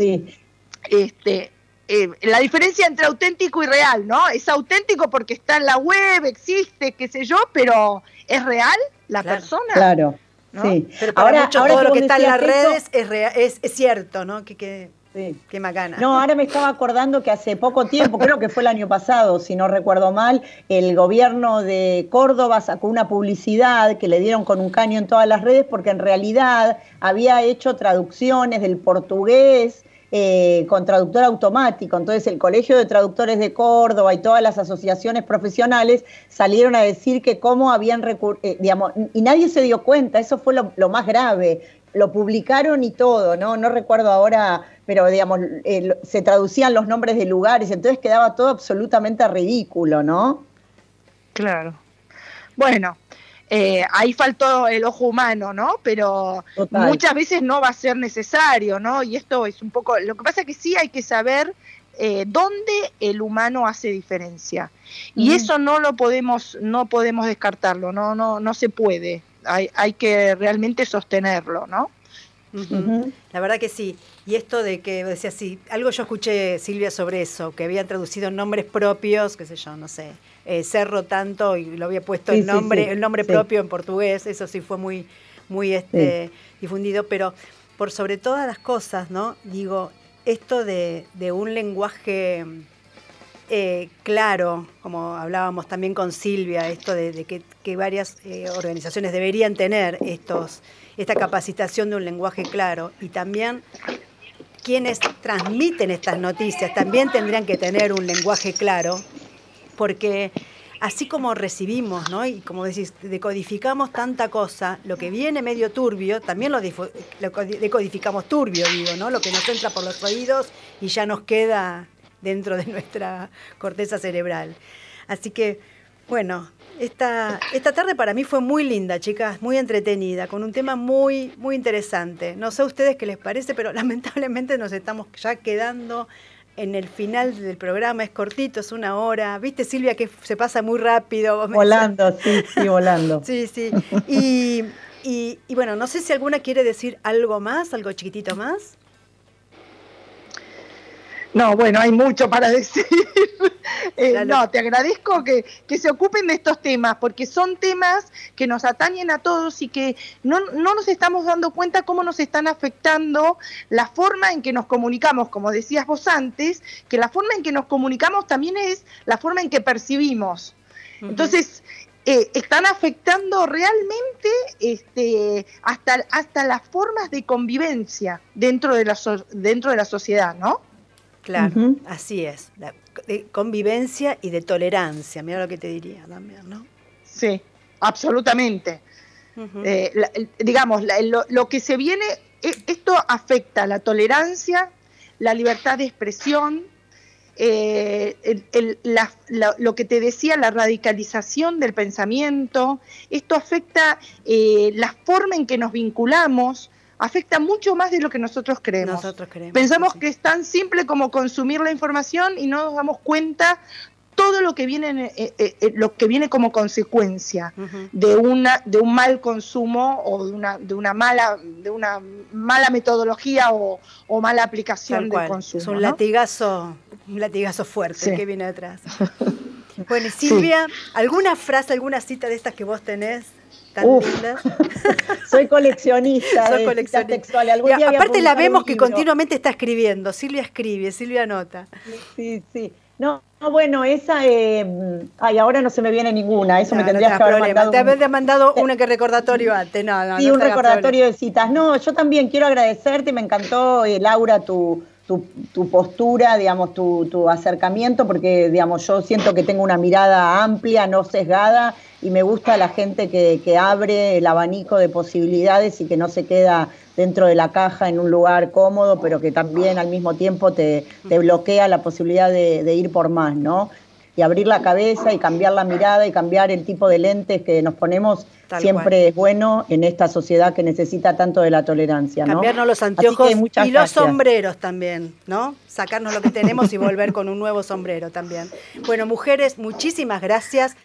este, eh, la diferencia entre auténtico y real, ¿no? Es auténtico porque está en la web, existe, qué sé yo, pero ¿es real la persona? Claro. Sí. Pero ahora, todo lo que está en las redes es, es, cierto, ¿no? Que, que, sí. Qué macana. No, ahora me estaba acordando que hace poco tiempo, creo que fue el año pasado, si no recuerdo mal, el gobierno de Córdoba sacó una publicidad que le dieron con un caño en todas las redes porque en realidad había hecho traducciones del portugués eh, con traductor automático. Entonces el Colegio de Traductores de Córdoba y todas las asociaciones profesionales salieron a decir que cómo habían recurrido, eh, digamos, y nadie se dio cuenta, eso fue lo, más grave. Lo publicaron y todo, ¿no? No recuerdo ahora, pero digamos, se traducían los nombres de lugares, entonces quedaba todo absolutamente ridículo, ¿no? Claro. Bueno, eh, ahí faltó el ojo humano, ¿no? Pero muchas veces no va a ser necesario, ¿no? Y esto es un poco, lo que pasa es que sí hay que saber eh, dónde el humano hace diferencia. Y eso no lo podemos, no podemos descartarlo, no, no, no se puede. Hay, hay que realmente sostenerlo, ¿no? La verdad que sí. Y esto de que decía sí, algo yo escuché Silvia sobre eso, que había traducido nombres propios, qué sé yo, no sé, eh, Cerro tanto y lo había puesto el nombre, el nombre propio en portugués, eso sí fue muy, muy este, difundido, pero por sobre todas las cosas, ¿no? Digo, esto de, un lenguaje eh, claro, como hablábamos también con Silvia, esto de, que, varias eh, organizaciones deberían tener estos, esta capacitación de un lenguaje claro y también quienes transmiten estas noticias también tendrían que tener un lenguaje claro, porque así como recibimos, ¿no? Y como decís, decodificamos tanta cosa, lo que viene medio turbio, también lo, decodificamos turbio, digo, ¿no? Lo que nos entra por los oídos y ya nos queda dentro de nuestra corteza cerebral. Así que, bueno, esta, esta tarde para mí fue muy linda, chicas, muy entretenida, con un tema muy, muy interesante. No sé a ustedes qué les parece, pero lamentablemente nos estamos ya quedando en el final del programa, es cortito, es una hora. ¿Viste, Silvia, que se pasa muy rápido? Volando, sí, sí, volando. sí, sí. Y, y, y bueno, no sé si alguna quiere decir algo más, algo chiquitito más. No, bueno, hay mucho para decir. Eh, no, te agradezco que, se ocupen de estos temas, porque son temas que nos atañen a todos y que no, no nos estamos dando cuenta cómo nos están afectando la forma en que nos comunicamos, como decías vos antes, que la forma en que nos comunicamos también es la forma en que percibimos. Entonces, eh, están afectando realmente este, hasta, hasta las formas de convivencia dentro de la, dentro de la sociedad, ¿no? Claro, así es. de convivencia y de tolerancia, mira lo que te diría también, ¿no? Sí, absolutamente. Eh, digamos, lo, que se viene, e, esto afecta la tolerancia, la libertad de expresión, eh, lo que te decía, la radicalización del pensamiento, esto afecta eh, la forma en que nos vinculamos, afecta mucho más de lo que nosotros creemos. Pensamos que es tan simple como consumir la información y no nos damos cuenta todo lo que viene eh, eh, eh, lo que viene como consecuencia de una de un mal consumo o de una de una mala de una mala metodología o, mala aplicación del consumo. Es un latigazo un latigazo fuerte que viene atrás. bueno, Silvia, ¿alguna frase, alguna cita de estas que vos tenés soy coleccionista Soy coleccionista. aparte la vemos que continuamente está escribiendo. Silvia escribe, Silvia anota. Sí, sí. No, bueno, esa, eh, ay, ahora no se me viene ninguna, eso me tendrías que haber mandado. Te había mandado una que recordatorio antes, no, no Sí, un recordatorio de citas. No, yo también quiero agradecerte, me encantó, eh, Laura, tu, tu, tu, postura, digamos, tu, tu acercamiento, porque, digamos, yo siento que tengo una mirada amplia, no sesgada, y me gusta la gente que, que, abre el abanico de posibilidades y que no se queda dentro de la caja en un lugar cómodo, pero que también al mismo tiempo te, te bloquea la posibilidad de, de, ir por más, ¿no? Y abrir la cabeza y cambiar la mirada y cambiar el tipo de lentes que nos ponemos siempre es bueno en esta sociedad que necesita tanto de la tolerancia. ¿no? Cambiarnos los anteojos y los sombreros también, ¿no? Sacarnos lo que tenemos y volver con un nuevo sombrero también. Bueno, mujeres, muchísimas gracias.